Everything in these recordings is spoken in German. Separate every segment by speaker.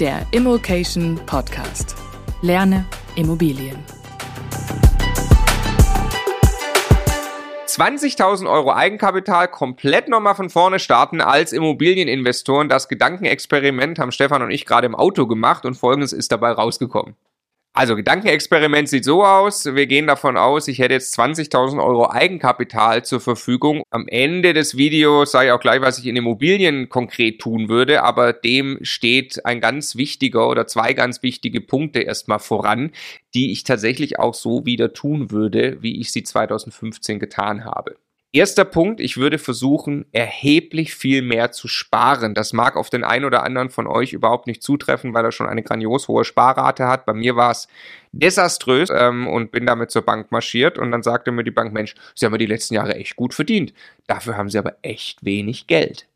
Speaker 1: der Immokation Podcast. Lerne Immobilien.
Speaker 2: 20.000 Euro Eigenkapital komplett nochmal von vorne starten als Immobilieninvestoren. Das Gedankenexperiment haben Stefan und ich gerade im Auto gemacht und folgendes ist dabei rausgekommen. Also Gedankenexperiment sieht so aus, wir gehen davon aus, ich hätte jetzt 20.000 Euro Eigenkapital zur Verfügung. Am Ende des Videos sage ich auch gleich, was ich in Immobilien konkret tun würde, aber dem steht ein ganz wichtiger oder zwei ganz wichtige Punkte erstmal voran, die ich tatsächlich auch so wieder tun würde, wie ich sie 2015 getan habe. Erster Punkt, ich würde versuchen, erheblich viel mehr zu sparen. Das mag auf den einen oder anderen von euch überhaupt nicht zutreffen, weil er schon eine grandios hohe Sparrate hat. Bei mir war es desaströs ähm, und bin damit zur Bank marschiert und dann sagte mir die Bank, Mensch, Sie haben ja die letzten Jahre echt gut verdient. Dafür haben Sie aber echt wenig Geld.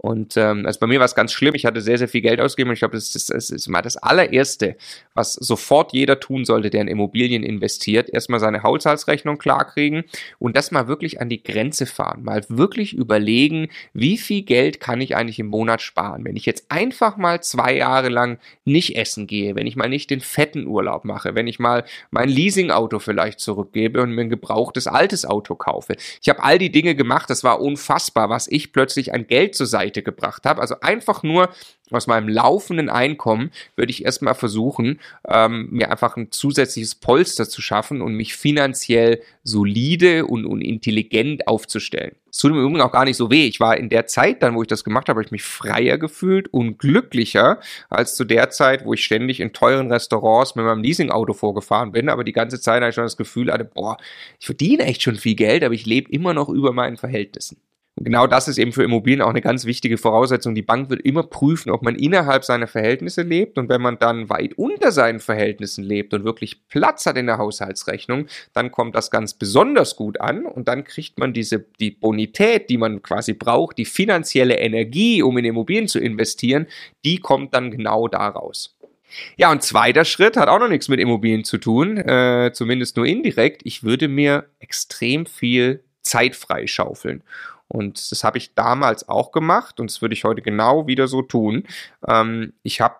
Speaker 2: Und ähm, also bei mir war es ganz schlimm. Ich hatte sehr, sehr viel Geld ausgegeben und ich glaube, das ist, das ist mal das allererste, was sofort jeder tun sollte, der in Immobilien investiert. Erstmal seine Haushaltsrechnung klarkriegen und das mal wirklich an die Grenze fahren. Mal wirklich überlegen, wie viel Geld kann ich eigentlich im Monat sparen. Wenn ich jetzt einfach mal zwei Jahre lang nicht essen gehe, wenn ich mal nicht den fetten Urlaub mache, wenn ich mal mein Leasingauto vielleicht zurückgebe und mir ein gebrauchtes altes Auto kaufe. Ich habe all die Dinge gemacht, das war unfassbar, was ich plötzlich an Geld zur Seite Seite gebracht habe. Also einfach nur aus meinem laufenden Einkommen würde ich erstmal versuchen, ähm, mir einfach ein zusätzliches Polster zu schaffen und mich finanziell solide und, und intelligent aufzustellen. Es tut mir übrigens auch gar nicht so weh. Ich war in der Zeit dann, wo ich das gemacht habe, habe ich mich freier gefühlt und glücklicher als zu der Zeit, wo ich ständig in teuren Restaurants mit meinem Leasingauto vorgefahren bin. Aber die ganze Zeit habe ich schon das Gefühl hatte, boah, ich verdiene echt schon viel Geld, aber ich lebe immer noch über meinen Verhältnissen genau das ist eben für Immobilien auch eine ganz wichtige Voraussetzung. Die Bank wird immer prüfen, ob man innerhalb seiner Verhältnisse lebt. Und wenn man dann weit unter seinen Verhältnissen lebt und wirklich Platz hat in der Haushaltsrechnung, dann kommt das ganz besonders gut an. Und dann kriegt man diese, die Bonität, die man quasi braucht, die finanzielle Energie, um in Immobilien zu investieren, die kommt dann genau daraus. Ja, und zweiter Schritt hat auch noch nichts mit Immobilien zu tun, äh, zumindest nur indirekt. Ich würde mir extrem viel Zeit freischaufeln. Und das habe ich damals auch gemacht und das würde ich heute genau wieder so tun. Ähm, ich habe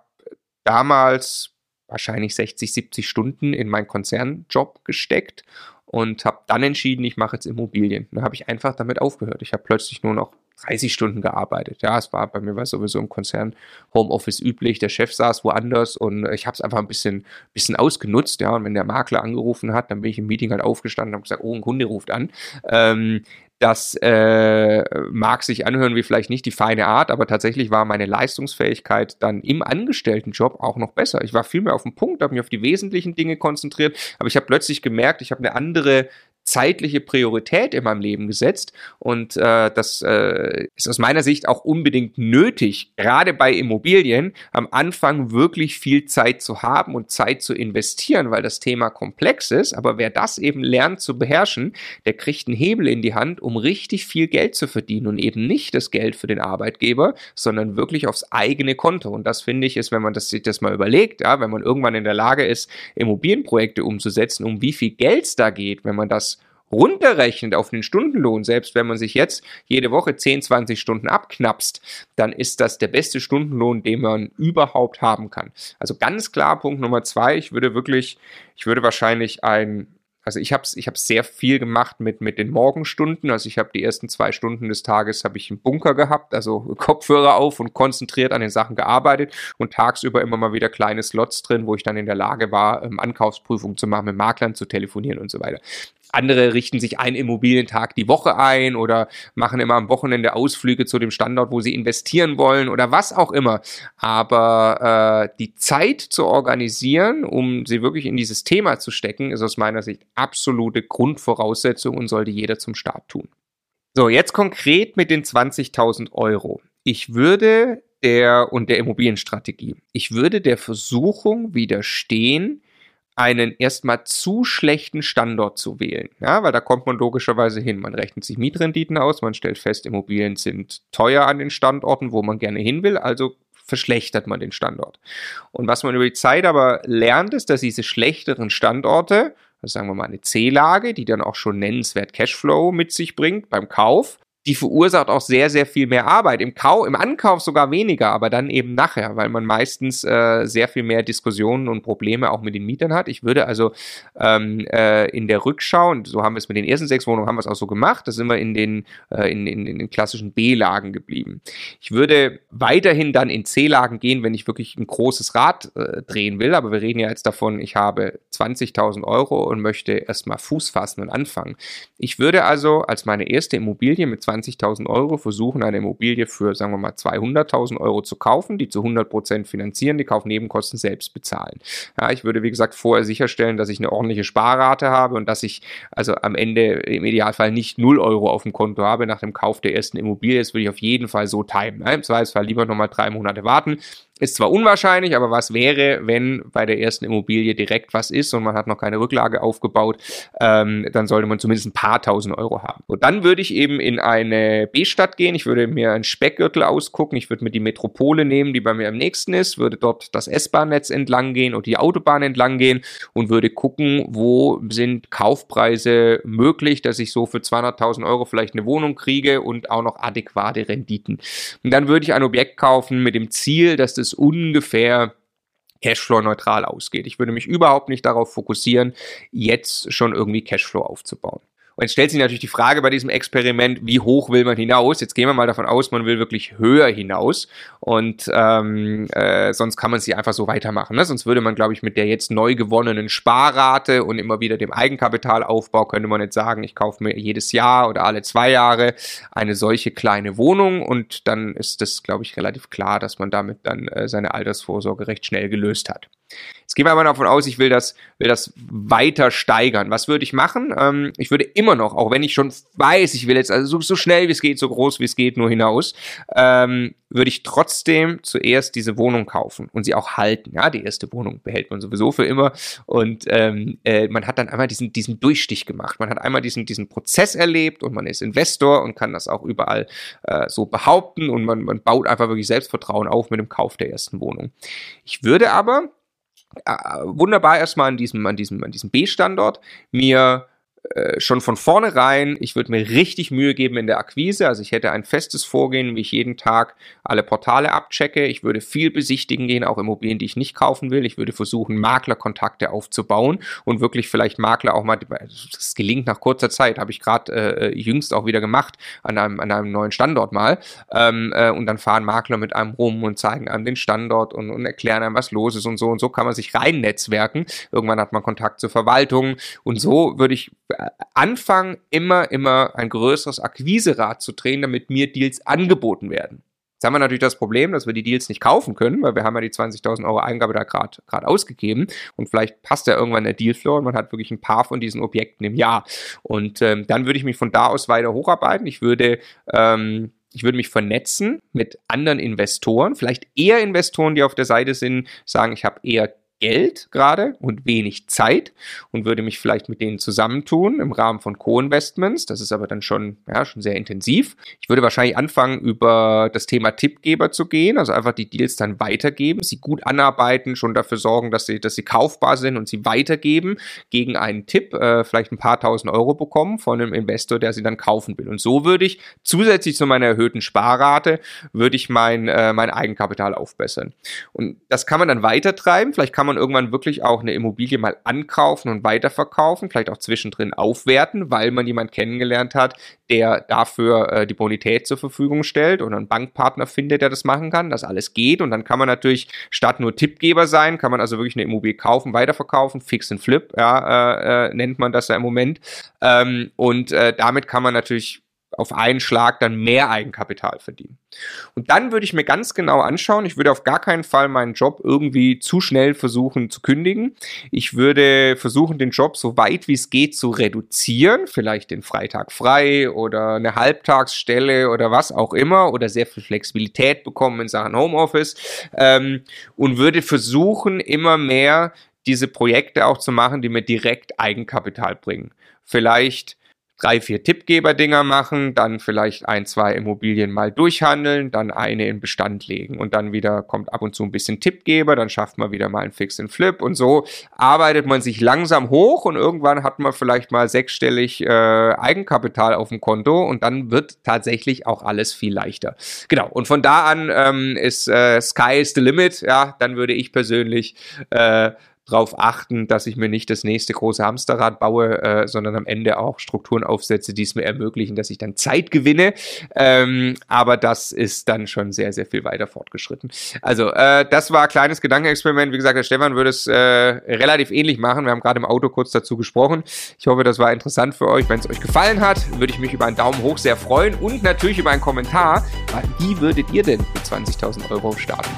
Speaker 2: damals wahrscheinlich 60, 70 Stunden in meinen Konzernjob gesteckt und habe dann entschieden, ich mache jetzt Immobilien. Dann habe ich einfach damit aufgehört. Ich habe plötzlich nur noch 30 Stunden gearbeitet. Ja, es war bei mir war sowieso im Konzern Homeoffice üblich. Der Chef saß woanders und ich habe es einfach ein bisschen, bisschen ausgenutzt. Ja, und wenn der Makler angerufen hat, dann bin ich im Meeting halt aufgestanden und habe gesagt, oh, ein Kunde ruft an. Ähm, das äh, mag sich anhören wie vielleicht nicht die feine Art, aber tatsächlich war meine Leistungsfähigkeit dann im Angestelltenjob auch noch besser. Ich war viel mehr auf dem Punkt, habe mich auf die wesentlichen Dinge konzentriert, aber ich habe plötzlich gemerkt, ich habe eine andere zeitliche Priorität in meinem Leben gesetzt. Und äh, das äh, ist aus meiner Sicht auch unbedingt nötig, gerade bei Immobilien am Anfang wirklich viel Zeit zu haben und Zeit zu investieren, weil das Thema komplex ist, aber wer das eben lernt zu beherrschen, der kriegt einen Hebel in die Hand, um richtig viel Geld zu verdienen. Und eben nicht das Geld für den Arbeitgeber, sondern wirklich aufs eigene Konto. Und das finde ich ist, wenn man das sich das mal überlegt, ja, wenn man irgendwann in der Lage ist, Immobilienprojekte umzusetzen, um wie viel Geld es da geht, wenn man das runterrechnet auf den Stundenlohn, selbst wenn man sich jetzt jede Woche 10, 20 Stunden abknapst, dann ist das der beste Stundenlohn, den man überhaupt haben kann. Also ganz klar Punkt Nummer zwei, ich würde wirklich, ich würde wahrscheinlich ein also ich habe ich hab sehr viel gemacht mit, mit den Morgenstunden. Also ich habe die ersten zwei Stunden des Tages habe ich einen Bunker gehabt, also Kopfhörer auf und konzentriert an den Sachen gearbeitet und tagsüber immer mal wieder kleine Slots drin, wo ich dann in der Lage war, ähm, Ankaufsprüfungen zu machen, mit Maklern zu telefonieren und so weiter. Andere richten sich einen Immobilientag die Woche ein oder machen immer am Wochenende Ausflüge zu dem Standort, wo sie investieren wollen oder was auch immer. Aber äh, die Zeit zu organisieren, um sie wirklich in dieses Thema zu stecken, ist aus meiner Sicht absolute Grundvoraussetzung und sollte jeder zum Start tun. So, jetzt konkret mit den 20.000 Euro. Ich würde der und der Immobilienstrategie. Ich würde der Versuchung widerstehen, einen erstmal zu schlechten Standort zu wählen. Ja, weil da kommt man logischerweise hin. Man rechnet sich Mietrenditen aus, man stellt fest, Immobilien sind teuer an den Standorten, wo man gerne hin will, also verschlechtert man den Standort. Und was man über die Zeit aber lernt, ist, dass diese schlechteren Standorte, also sagen wir mal eine C-Lage, die dann auch schon nennenswert Cashflow mit sich bringt beim Kauf, die verursacht auch sehr, sehr viel mehr Arbeit. Im, Kau im Ankauf sogar weniger, aber dann eben nachher, weil man meistens äh, sehr viel mehr Diskussionen und Probleme auch mit den Mietern hat. Ich würde also ähm, äh, in der Rückschau, und so haben wir es mit den ersten sechs Wohnungen, haben wir es auch so gemacht, da sind wir in den, äh, in, in, in den klassischen B-Lagen geblieben. Ich würde weiterhin dann in C-Lagen gehen, wenn ich wirklich ein großes Rad äh, drehen will, aber wir reden ja jetzt davon, ich habe 20.000 Euro und möchte erstmal Fuß fassen und anfangen. Ich würde also als meine erste Immobilie mit 20.000 Euro versuchen, eine Immobilie für, sagen wir mal, 200.000 Euro zu kaufen, die zu 100% finanzieren, die Kaufnebenkosten selbst bezahlen. Ja, ich würde, wie gesagt, vorher sicherstellen, dass ich eine ordentliche Sparrate habe und dass ich also am Ende im Idealfall nicht 0 Euro auf dem Konto habe nach dem Kauf der ersten Immobilie. Das würde ich auf jeden Fall so timen. Im Zweifelsfall lieber nochmal drei Monate warten, ist zwar unwahrscheinlich, aber was wäre, wenn bei der ersten Immobilie direkt was ist und man hat noch keine Rücklage aufgebaut, ähm, dann sollte man zumindest ein paar tausend Euro haben. Und dann würde ich eben in eine B-Stadt gehen, ich würde mir einen Speckgürtel ausgucken, ich würde mir die Metropole nehmen, die bei mir am nächsten ist, würde dort das S-Bahn-Netz entlang gehen und die Autobahn entlang gehen und würde gucken, wo sind Kaufpreise möglich, dass ich so für 200.000 Euro vielleicht eine Wohnung kriege und auch noch adäquate Renditen. Und dann würde ich ein Objekt kaufen mit dem Ziel, dass das es ungefähr Cashflow-neutral ausgeht. Ich würde mich überhaupt nicht darauf fokussieren, jetzt schon irgendwie Cashflow aufzubauen. Und jetzt stellt sich natürlich die Frage bei diesem Experiment, wie hoch will man hinaus? Jetzt gehen wir mal davon aus, man will wirklich höher hinaus und ähm, äh, sonst kann man sie einfach so weitermachen. Ne? Sonst würde man, glaube ich, mit der jetzt neu gewonnenen Sparrate und immer wieder dem Eigenkapitalaufbau, könnte man jetzt sagen, ich kaufe mir jedes Jahr oder alle zwei Jahre eine solche kleine Wohnung und dann ist das, glaube ich, relativ klar, dass man damit dann äh, seine Altersvorsorge recht schnell gelöst hat. Jetzt gehen wir aber davon aus, ich will das, will das weiter steigern. Was würde ich machen? Ähm, ich würde immer noch, auch wenn ich schon weiß, ich will jetzt also so, so schnell wie es geht, so groß wie es geht, nur hinaus, ähm, würde ich trotzdem zuerst diese Wohnung kaufen und sie auch halten. Ja, die erste Wohnung behält man sowieso für immer. Und ähm, äh, man hat dann einmal diesen, diesen Durchstich gemacht. Man hat einmal diesen, diesen Prozess erlebt und man ist Investor und kann das auch überall äh, so behaupten und man, man baut einfach wirklich Selbstvertrauen auf mit dem Kauf der ersten Wohnung. Ich würde aber wunderbar erstmal an diesem, an diesem, an diesem B-Standort. Mir äh, schon von vornherein, ich würde mir richtig Mühe geben in der Akquise. Also ich hätte ein festes Vorgehen, wie ich jeden Tag alle Portale abchecke. Ich würde viel besichtigen gehen, auch Immobilien, die ich nicht kaufen will. Ich würde versuchen, Maklerkontakte aufzubauen und wirklich vielleicht Makler auch mal, das gelingt nach kurzer Zeit, habe ich gerade äh, jüngst auch wieder gemacht, an einem, an einem neuen Standort mal. Ähm, äh, und dann fahren Makler mit einem rum und zeigen einem den Standort und, und erklären einem, was los ist und so. Und so kann man sich rein netzwerken. Irgendwann hat man Kontakt zur Verwaltung und so würde ich anfangen, immer, immer ein größeres Akquiserad zu drehen, damit mir Deals angeboten werden. Jetzt haben wir natürlich das Problem, dass wir die Deals nicht kaufen können, weil wir haben ja die 20.000 Euro Eingabe da gerade ausgegeben und vielleicht passt ja irgendwann der Dealflow und man hat wirklich ein paar von diesen Objekten im Jahr. Und ähm, dann würde ich mich von da aus weiter hocharbeiten. Ich würde ähm, ich würde mich vernetzen mit anderen Investoren, vielleicht eher Investoren, die auf der Seite sind, sagen, ich habe eher Geld gerade und wenig Zeit und würde mich vielleicht mit denen zusammentun im Rahmen von Co-Investments. Das ist aber dann schon, ja, schon sehr intensiv. Ich würde wahrscheinlich anfangen, über das Thema Tippgeber zu gehen, also einfach die Deals dann weitergeben, sie gut anarbeiten, schon dafür sorgen, dass sie, dass sie kaufbar sind und sie weitergeben gegen einen Tipp, äh, vielleicht ein paar tausend Euro bekommen von einem Investor, der sie dann kaufen will. Und so würde ich zusätzlich zu meiner erhöhten Sparrate, würde ich mein, äh, mein Eigenkapital aufbessern. Und das kann man dann weitertreiben. Vielleicht kann man man irgendwann wirklich auch eine Immobilie mal ankaufen und weiterverkaufen, vielleicht auch zwischendrin aufwerten, weil man jemanden kennengelernt hat, der dafür äh, die Bonität zur Verfügung stellt oder einen Bankpartner findet, der das machen kann, dass alles geht. Und dann kann man natürlich statt nur Tippgeber sein, kann man also wirklich eine Immobilie kaufen, weiterverkaufen, Fix and Flip, ja, äh, äh, nennt man das ja im Moment. Ähm, und äh, damit kann man natürlich auf einen Schlag dann mehr Eigenkapital verdienen. Und dann würde ich mir ganz genau anschauen, ich würde auf gar keinen Fall meinen Job irgendwie zu schnell versuchen zu kündigen. Ich würde versuchen, den Job so weit wie es geht zu reduzieren, vielleicht den Freitag frei oder eine Halbtagsstelle oder was auch immer oder sehr viel Flexibilität bekommen in Sachen Homeoffice ähm, und würde versuchen, immer mehr diese Projekte auch zu machen, die mir direkt Eigenkapital bringen. Vielleicht drei, vier Tippgeber-Dinger machen, dann vielleicht ein, zwei Immobilien mal durchhandeln, dann eine in Bestand legen und dann wieder kommt ab und zu ein bisschen Tippgeber, dann schafft man wieder mal einen Fix and Flip und so arbeitet man sich langsam hoch und irgendwann hat man vielleicht mal sechsstellig äh, Eigenkapital auf dem Konto und dann wird tatsächlich auch alles viel leichter. Genau. Und von da an ähm, ist äh, Sky is the limit. Ja, dann würde ich persönlich äh, darauf achten, dass ich mir nicht das nächste große Hamsterrad baue, äh, sondern am Ende auch Strukturen aufsetze, die es mir ermöglichen, dass ich dann Zeit gewinne. Ähm, aber das ist dann schon sehr, sehr viel weiter fortgeschritten. Also, äh, das war ein kleines Gedankenexperiment. Wie gesagt, der Stefan würde es äh, relativ ähnlich machen. Wir haben gerade im Auto kurz dazu gesprochen. Ich hoffe, das war interessant für euch. Wenn es euch gefallen hat, würde ich mich über einen Daumen hoch sehr freuen und natürlich über einen Kommentar. Wie würdet ihr denn mit 20.000 Euro starten?